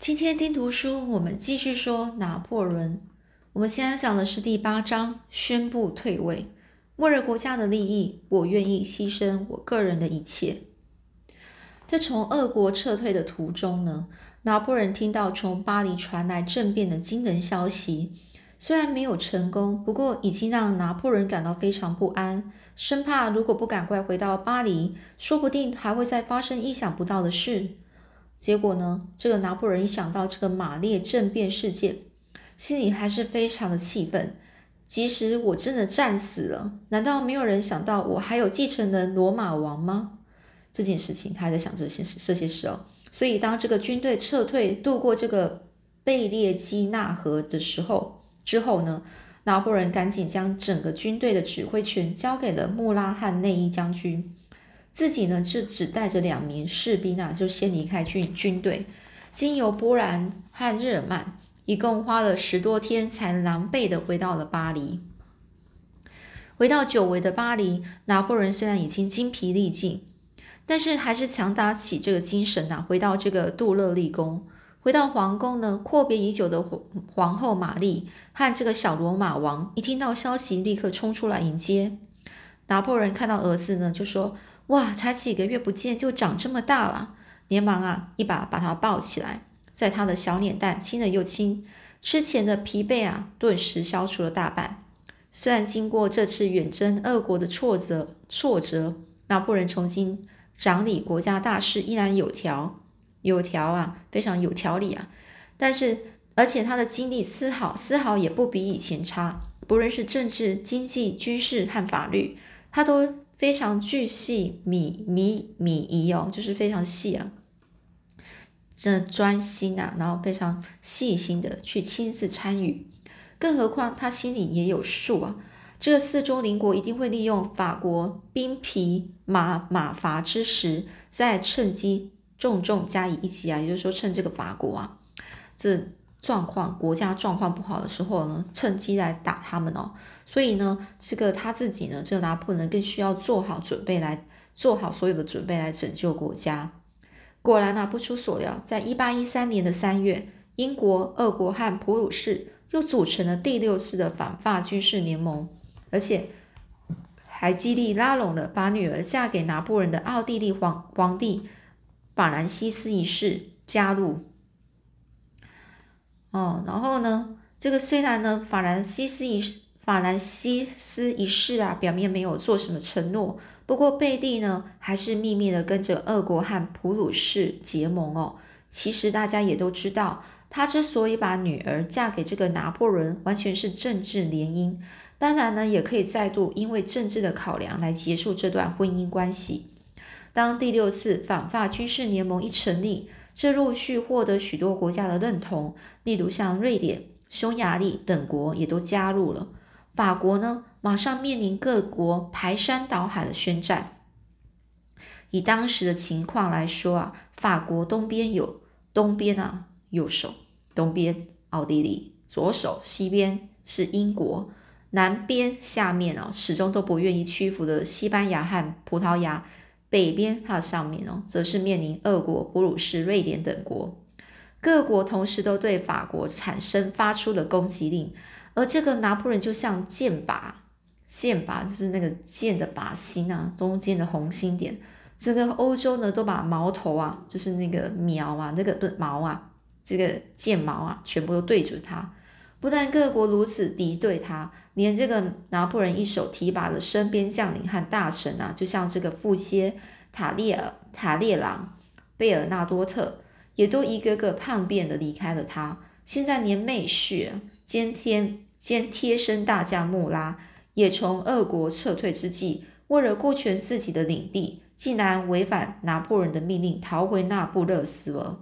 今天听读书，我们继续说拿破仑。我们现在讲的是第八章，宣布退位。为了国家的利益，我愿意牺牲我个人的一切。在从俄国撤退的途中呢，拿破仑听到从巴黎传来政变的惊人消息。虽然没有成功，不过已经让拿破仑感到非常不安，生怕如果不赶快回到巴黎，说不定还会再发生意想不到的事。结果呢？这个拿破仑一想到这个马列政变事件，心里还是非常的气愤。即使我真的战死了，难道没有人想到我还有继承人罗马王吗？这件事情他还在想这些事这些事哦。所以当这个军队撤退渡过这个贝列基纳河的时候之后呢，拿破仑赶紧将整个军队的指挥权交给了穆拉汉内伊将军。自己呢，就只带着两名士兵啊，就先离开军军队，经由波兰和日耳曼，一共花了十多天，才狼狈的回到了巴黎。回到久违的巴黎，拿破仑虽然已经精疲力尽，但是还是强打起这个精神啊，回到这个杜勒利宫，回到皇宫呢，阔别已久的皇皇后玛丽和这个小罗马王一听到消息，立刻冲出来迎接。拿破仑看到儿子呢，就说。哇，才几个月不见就长这么大了，连忙啊一把把他抱起来，在他的小脸蛋亲了又亲，之前的疲惫啊顿时消除了大半。虽然经过这次远征俄国的挫折，挫折，拿破仑重新掌理国家大事依然有条有条啊，非常有条理啊。但是，而且他的经历丝毫丝毫也不比以前差，不论是政治、经济、军事和法律，他都。非常巨细米米米仪哦，就是非常细啊，这专心啊，然后非常细心的去亲自参与。更何况他心里也有数啊，这四周邻国一定会利用法国兵疲马马乏之时，再趁机重重加以一击啊，也就是说趁这个法国啊，这。状况国家状况不好的时候呢，趁机来打他们哦。所以呢，这个他自己呢，这个拿破仑更需要做好准备，来做好所有的准备来拯救国家。果然啊，不出所料，在一八一三年的三月，英国、俄国和普鲁士又组成了第六次的反法军事联盟，而且还极力拉拢了把女儿嫁给拿破仑的奥地利皇皇帝法兰西斯一世加入。哦，然后呢？这个虽然呢，法兰西斯一法兰西斯一世啊，表面没有做什么承诺，不过贝蒂呢，还是秘密的跟着俄国和普鲁士结盟哦。其实大家也都知道，他之所以把女儿嫁给这个拿破仑，完全是政治联姻。当然呢，也可以再度因为政治的考量来结束这段婚姻关系。当第六次反法军事联盟一成立。这陆续获得许多国家的认同，例如像瑞典、匈牙利等国也都加入了。法国呢，马上面临各国排山倒海的宣战。以当时的情况来说啊，法国东边有东边啊右手，东边奥地利，左手西边是英国，南边下面啊始终都不愿意屈服的西班牙和葡萄牙。北边它的上面哦，则是面临俄国、普鲁士、瑞典等国，各国同时都对法国产生发出了攻击令，而这个拿破仑就像箭靶，箭靶就是那个箭的靶心啊，中间的红心点，整个欧洲呢都把矛头啊，就是那个苗啊，那个不是矛啊，这个箭矛啊，全部都对准他。不但各国如此敌对他，连这个拿破仑一手提拔的身边将领和大臣啊，就像这个富歇、塔列尔、塔列朗、贝尔纳多特，也都一个个叛变的离开了他。现在连妹婿兼天兼贴身大将穆拉，也从俄国撤退之际，为了顾全自己的领地，竟然违反拿破仑的命令，逃回那不勒斯了。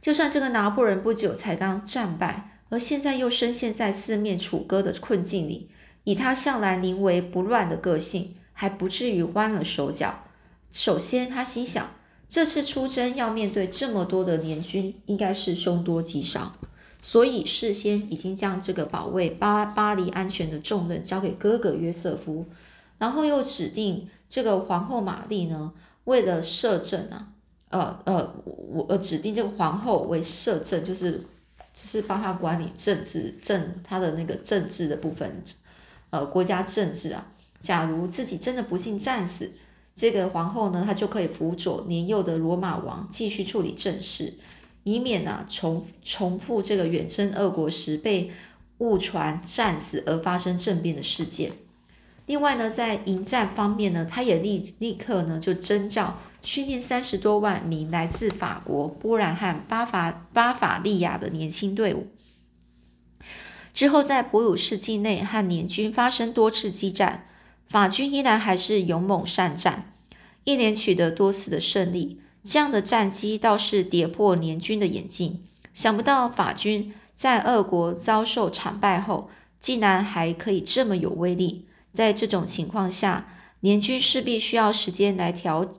就算这个拿破仑不久才刚战败。而现在又深陷在四面楚歌的困境里，以他向来临危不乱的个性，还不至于弯了手脚。首先，他心想，这次出征要面对这么多的联军，应该是凶多吉少，所以事先已经将这个保卫巴巴黎安全的重任交给哥哥约瑟夫，然后又指定这个皇后玛丽呢，为了摄政啊，呃呃，我呃指定这个皇后为摄政，就是就是帮他管理政治政他的那个政治的部分，呃，国家政治啊。假如自己真的不幸战死，这个皇后呢，她就可以辅佐年幼的罗马王继续处理政事，以免啊重重复这个远征俄国时被误传战死而发生政变的事件。另外呢，在迎战方面呢，他也立立刻呢就征召训练三十多万名来自法国、波兰和巴伐巴伐利亚的年轻队伍。之后在普鲁士境内和联军发生多次激战。法军依然还是勇猛善战，一连取得多次的胜利。这样的战绩倒是跌破联军的眼镜。想不到法军在俄国遭受惨败后，竟然还可以这么有威力。在这种情况下，联军势必需要时间来调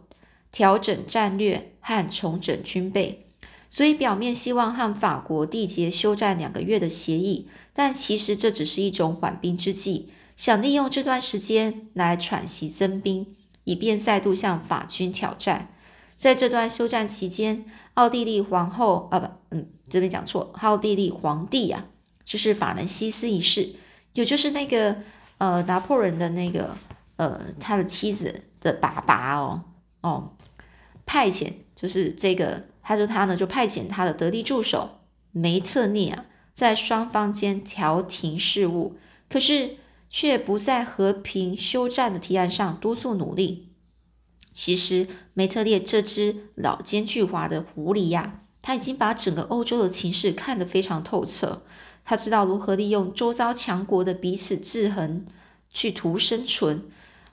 调整战略和重整军备，所以表面希望和法国缔结休战两个月的协议，但其实这只是一种缓兵之计。想利用这段时间来喘息增兵，以便再度向法军挑战。在这段休战期间，奥地利皇后啊不，嗯，这边讲错，奥地利皇帝呀，就是法兰西斯一世，也就是那个呃拿破仑的那个呃他的妻子的爸爸哦哦，派遣就是这个，他说他呢就派遣他的得力助手梅特涅啊，在双方间调停事务，可是。却不在和平休战的提案上多做努力。其实，梅特列这只老奸巨猾的狐狸呀，他已经把整个欧洲的情势看得非常透彻。他知道如何利用周遭强国的彼此制衡去图生存。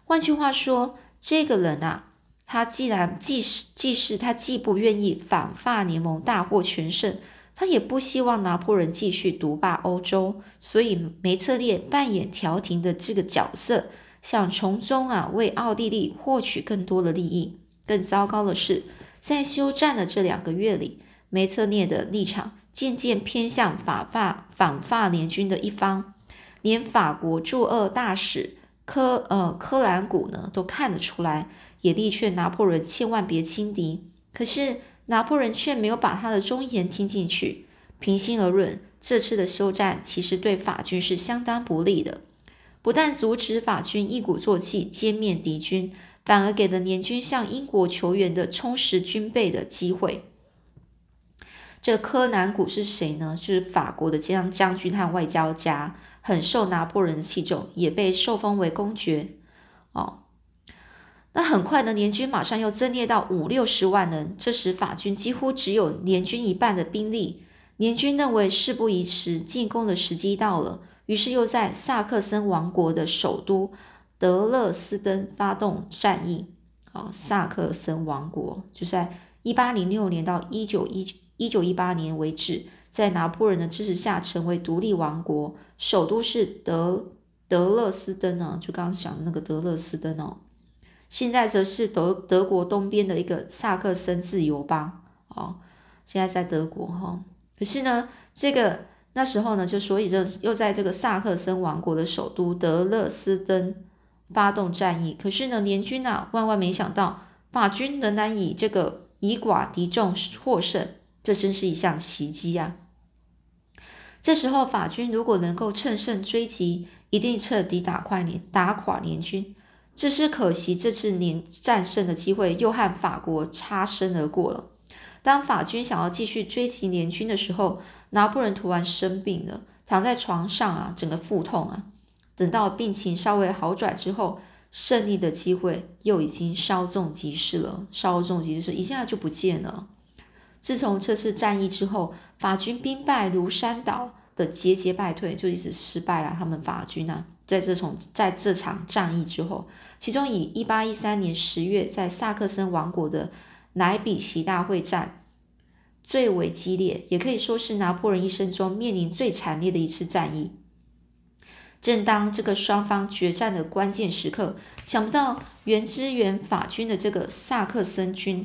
换句话说，这个人啊，他既然既是既是他既不愿意反法联盟大获全胜。他也不希望拿破仑继续独霸欧洲，所以梅特列扮演调停的这个角色，想从中啊为奥地利获取更多的利益。更糟糕的是，在休战的这两个月里，梅特列的立场渐渐偏向法法反法联军的一方，连法国驻俄大使科呃科兰古呢都看得出来，也力劝拿破仑千万别轻敌。可是。拿破仑却没有把他的忠言听进去。平心而论，这次的休战其实对法军是相当不利的，不但阻止法军一鼓作气歼灭敌军，反而给了联军向英国求援的充实军备的机会。这柯南古是谁呢？就是法国的将将军和外交家，很受拿破仑的器重，也被受封为公爵。哦。那很快呢，联军马上又增列到五六十万人，这时法军几乎只有联军一半的兵力。联军认为事不宜迟，进攻的时机到了，于是又在萨克森王国的首都德勒斯登发动战役。哦，萨克森王国就在一八零六年到一九一九一九一八年为止，在拿破仑的支持下成为独立王国，首都是德德勒斯登呢，就刚刚讲的那个德勒斯登哦。现在则是德德国东边的一个萨克森自由邦哦，现在在德国哈。可是呢，这个那时候呢，就所以就又在这个萨克森王国的首都德勒斯登发动战役。可是呢，联军啊，万万没想到法军仍然以这个以寡敌众获胜，这真是一项奇迹呀！这时候法军如果能够乘胜追击，一定彻底打垮联打垮联军。只是可惜，这次连战胜的机会又和法国擦身而过了。当法军想要继续追击联军的时候，拿破仑突然生病了，躺在床上啊，整个腹痛啊。等到病情稍微好转之后，胜利的机会又已经稍纵即逝了。稍纵即逝，一下就不见了。自从这次战役之后，法军兵败如山倒的节节败退，就一直失败了。他们法军啊。在这场在这场战役之后，其中以一八一三年十月在萨克森王国的莱比锡大会战最为激烈，也可以说是拿破仑一生中面临最惨烈的一次战役。正当这个双方决战的关键时刻，想不到原支援法军的这个萨克森军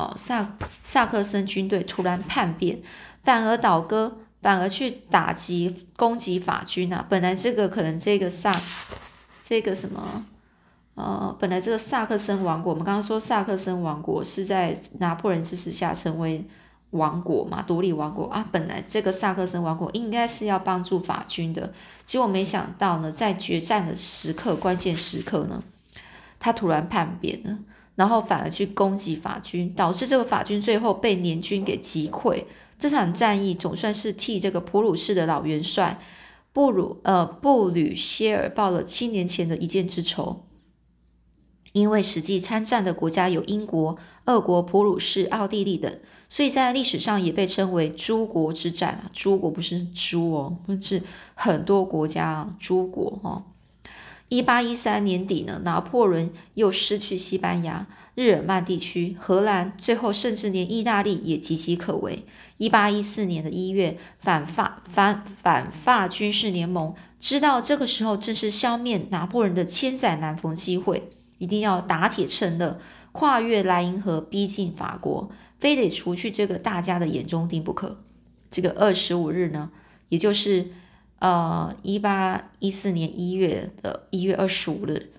哦萨萨克森军队突然叛变，反而倒戈。反而去打击攻击法军啊！本来这个可能这个萨这个什么呃，本来这个萨克森王国，我们刚刚说萨克森王国是在拿破仑支持下成为王国嘛，独立王国啊。本来这个萨克森王国应该是要帮助法军的，结果没想到呢，在决战的时刻，关键时刻呢，他突然叛变了，然后反而去攻击法军，导致这个法军最后被联军给击溃。这场战役总算是替这个普鲁士的老元帅布鲁呃布吕歇尔报了七年前的一箭之仇。因为实际参战的国家有英国、俄国、普鲁士、奥地利等，所以在历史上也被称为“诸国之战”啊。诸国不是猪哦，是很多国家啊，诸国哈。一八一三年底呢，拿破仑又失去西班牙、日耳曼地区、荷兰，最后甚至连意大利也岌岌可危。一八一四年的一月，反法反反法军事联盟知道这个时候正是消灭拿破仑的千载难逢机会。一定要打铁趁热，跨越莱茵河，逼近法国，非得除去这个大家的眼中钉不可。这个二十五日呢，也就是呃一八一四年一月的一月二十五日，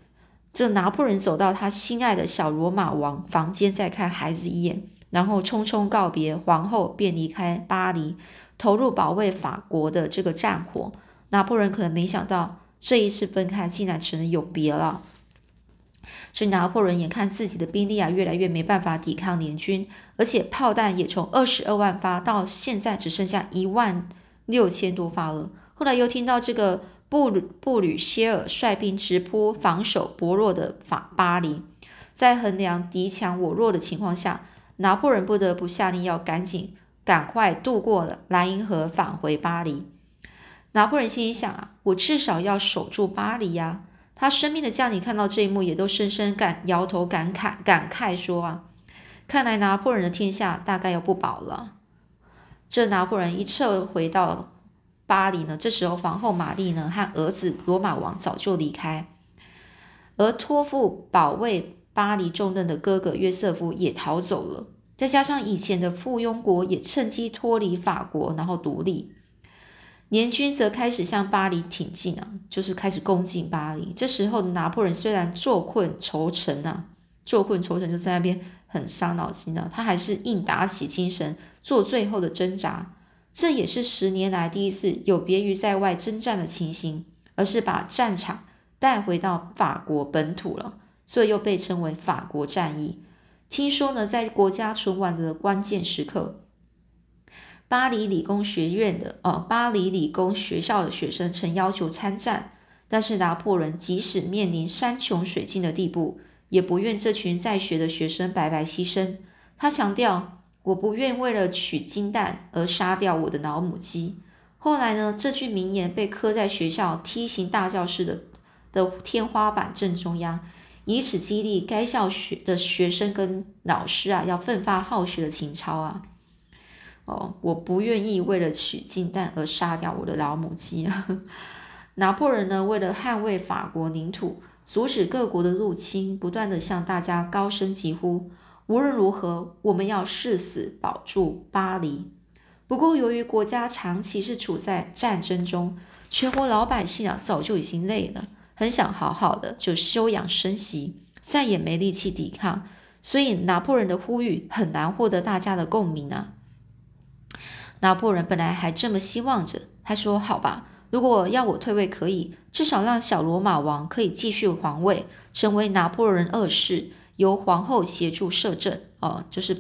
这拿破仑走到他心爱的小罗马王房间，再看孩子一眼，然后匆匆告别皇后，便离开巴黎，投入保卫法国的这个战火。拿破仑可能没想到，这一次分开，竟然成了永别了。这拿破仑眼看自己的兵力啊越来越没办法抵抗联军，而且炮弹也从二十二万发到现在只剩下一万六千多发了。后来又听到这个布吕布吕歇尔率兵直扑防守薄弱的法巴黎，在衡量敌强我弱的情况下，拿破仑不得不下令要赶紧赶快渡过了莱茵河返回巴黎。拿破仑心里想啊，我至少要守住巴黎呀。他身边的将领看到这一幕，也都深深感摇头感慨感慨说：“啊，看来拿破仑的天下大概要不保了。”这拿破仑一撤回到巴黎呢，这时候皇后玛丽呢和儿子罗马王早就离开，而托付保卫巴黎重任的哥哥约瑟夫也逃走了。再加上以前的附庸国也趁机脱离法国，然后独立。联军则开始向巴黎挺进啊，就是开始攻进巴黎。这时候拿破仑虽然坐困愁城啊，坐困愁城就在那边很伤脑筋的，他还是硬打起精神做最后的挣扎。这也是十年来第一次有别于在外征战的情形，而是把战场带回到法国本土了，所以又被称为法国战役。听说呢，在国家存亡的关键时刻。巴黎理工学院的呃，巴黎理工学校的学生曾要求参战，但是拿破仑即使面临山穷水尽的地步，也不愿这群在学的学生白白牺牲。他强调：“我不愿为了取金蛋而杀掉我的老母鸡。”后来呢，这句名言被刻在学校梯形大教室的的天花板正中央，以此激励该校学的学生跟老师啊，要奋发好学的情操啊。哦，我不愿意为了取金蛋而杀掉我的老母鸡啊！拿破仑呢，为了捍卫法国领土，阻止各国的入侵，不断的向大家高声疾呼：无论如何，我们要誓死保住巴黎。不过，由于国家长期是处在战争中，全国老百姓啊早就已经累了，很想好好的就休养生息，再也没力气抵抗，所以拿破仑的呼吁很难获得大家的共鸣啊。拿破仑本来还这么希望着，他说：“好吧，如果要我退位，可以，至少让小罗马王可以继续皇位，成为拿破仑二世，由皇后协助摄政，哦，就是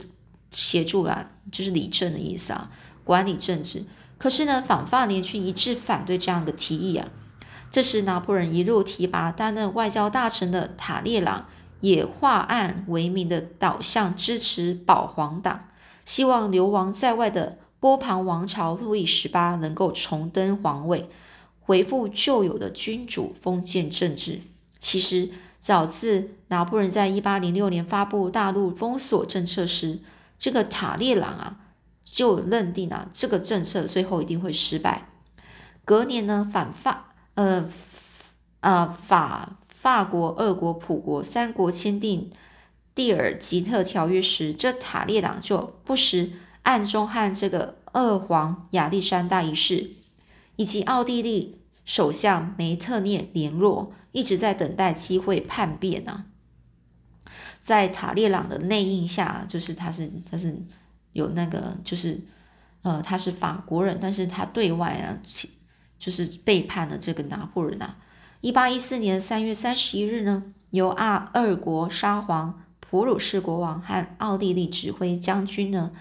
协助啊，就是理政的意思啊，管理政治。可是呢，反法联军一致反对这样的提议啊。这时，拿破仑一路提拔担任外交大臣的塔列朗，也化案为名的倒向支持保皇党，希望流亡在外的。”波旁王朝路易十八能够重登皇位，恢复旧有的君主封建政治。其实，早自拿破仑在一八零六年发布大陆封锁政策时，这个塔列朗啊就认定啊这个政策最后一定会失败。隔年呢，反法呃呃法法国、俄国、普国三国签订蒂尔吉特条约时，这塔列朗就不时。暗中和这个二皇亚历山大一世以及奥地利首相梅特涅联络，一直在等待机会叛变啊。在塔列朗的内应下，就是他是他是有那个就是呃他是法国人，但是他对外啊就是背叛了这个拿破仑啊。一八一四年三月三十一日呢，由阿二国沙皇普鲁士国王和奥地利指挥将军呢，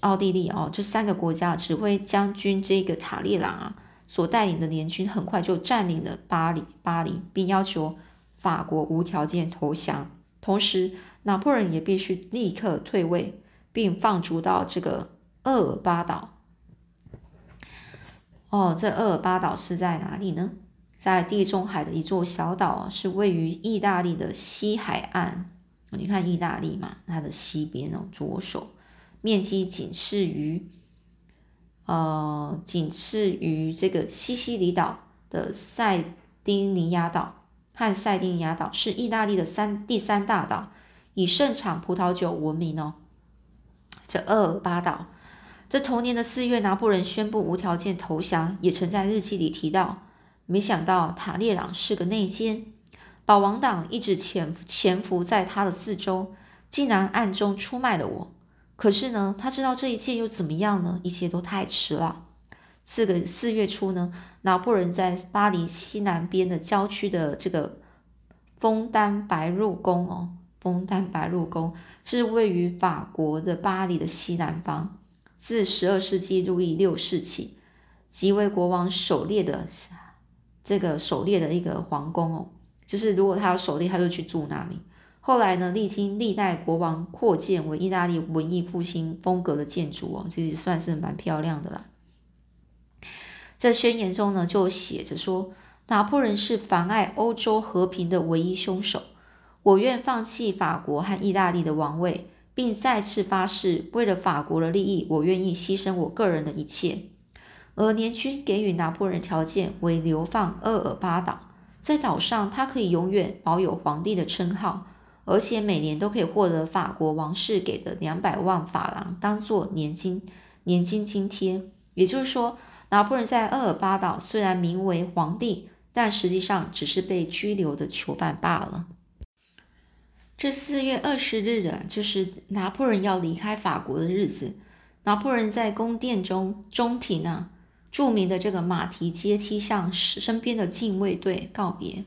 奥地利哦这三个国家指挥将军这个塔列朗啊所带领的联军，很快就占领了巴黎，巴黎，并要求法国无条件投降。同时，拿破仑也必须立刻退位，并放逐到这个厄尔巴岛。哦，这厄尔巴岛是在哪里呢？在地中海的一座小岛，是位于意大利的西海岸。你看意大利嘛，它的西边哦，左手，面积仅次于呃，仅次于这个西西里岛的塞丁尼亚岛。和塞丁尼亚岛是意大利的三第三大岛，以盛产葡萄酒闻名哦。这厄尔巴岛，这同年的四月，拿破仑宣布无条件投降，也曾在日记里提到。没想到塔列朗是个内奸，保王党一直潜潜伏在他的四周，竟然暗中出卖了我。可是呢，他知道这一切又怎么样呢？一切都太迟了。四个四月初呢，拿破仑在巴黎西南边的郊区的这个枫丹白露宫哦，枫丹白露宫是位于法国的巴黎的西南方。自十二世纪路易六世起，即为国王狩猎的这个狩猎的一个皇宫哦，就是如果他要狩猎，他就去住那里。后来呢，历经历代国王扩建为意大利文艺复兴风格的建筑哦，其实算是蛮漂亮的啦。在宣言中呢，就写着说：“拿破仑是妨碍欧洲和平的唯一凶手。我愿放弃法国和意大利的王位，并再次发誓，为了法国的利益，我愿意牺牲我个人的一切。”而联军给予拿破仑条件为流放厄尔巴岛，在岛上他可以永远保有皇帝的称号，而且每年都可以获得法国王室给的两百万法郎当做年金年金津贴。也就是说。拿破仑在厄尔巴岛虽然名为皇帝，但实际上只是被拘留的囚犯罢了。这四月二十日的，就是拿破仑要离开法国的日子。拿破仑在宫殿中中庭啊，著名的这个马蹄阶梯向身边的禁卫队告别。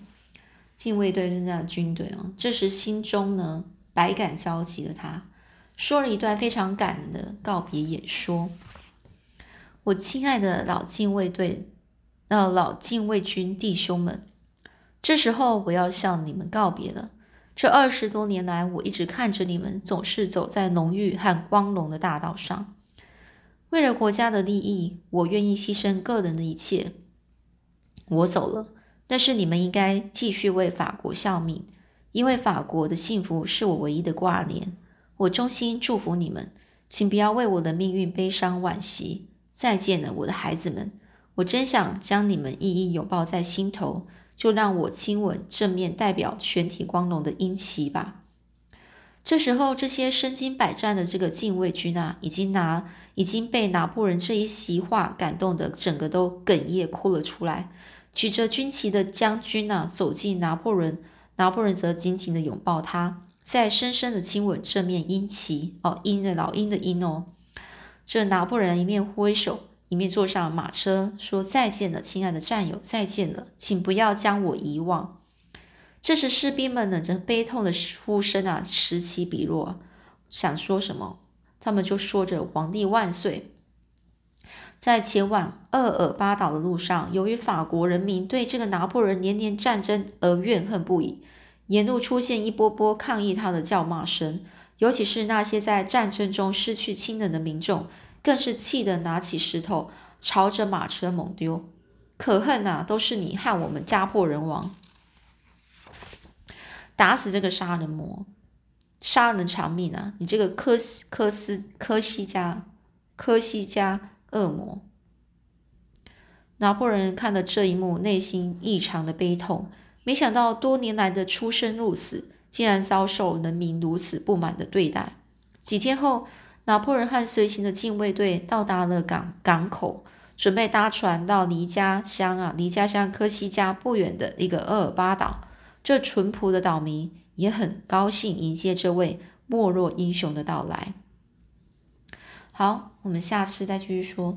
禁卫队是那军队哦。这时心中呢百感交集的他，说了一段非常感人的告别演说。我亲爱的老禁卫队，呃，老禁卫军弟兄们，这时候我要向你们告别了。这二十多年来，我一直看着你们，总是走在浓郁和光荣的大道上。为了国家的利益，我愿意牺牲个人的一切。我走了，但是你们应该继续为法国效命，因为法国的幸福是我唯一的挂念。我衷心祝福你们，请不要为我的命运悲伤惋惜。再见了，我的孩子们！我真想将你们一一拥抱在心头，就让我亲吻正面代表全体光荣的鹰旗吧。这时候，这些身经百战的这个禁卫军啊，已经拿已经被拿破仑这一席话感动的，整个都哽咽哭了出来。举着军旗的将军啊，走进拿破仑，拿破仑则紧紧的拥抱他，再深深的亲吻这面鹰旗哦，鹰的老鹰的鹰哦。这拿破仑一面挥手，一面坐上马车，说：“再见了，亲爱的战友，再见了，请不要将我遗忘。”这时，士兵们呢，这悲痛的呼声啊，此起彼落，想说什么，他们就说着“皇帝万岁”。在前往厄尔巴岛的路上，由于法国人民对这个拿破仑年年战争而怨恨不已，沿路出现一波波抗议他的叫骂声。尤其是那些在战争中失去亲人的民众，更是气得拿起石头朝着马车猛丢。可恨呐！都是你害我们家破人亡，打死这个杀人魔，杀人偿命啊！你这个科斯科斯科西加科西嘉恶魔！拿破仑看了这一幕，内心异常的悲痛。没想到多年来的出生入死。竟然遭受人民如此不满的对待。几天后，拿破仑和随行的禁卫队到达了港港口，准备搭船到离家乡啊，离家乡科西嘉不远的一个厄尔巴岛。这淳朴的岛民也很高兴迎接这位没落英雄的到来。好，我们下次再继续说。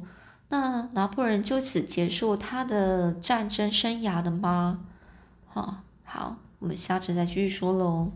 那拿破仑就此结束他的战争生涯了吗？好，好，我们下次再继续说喽。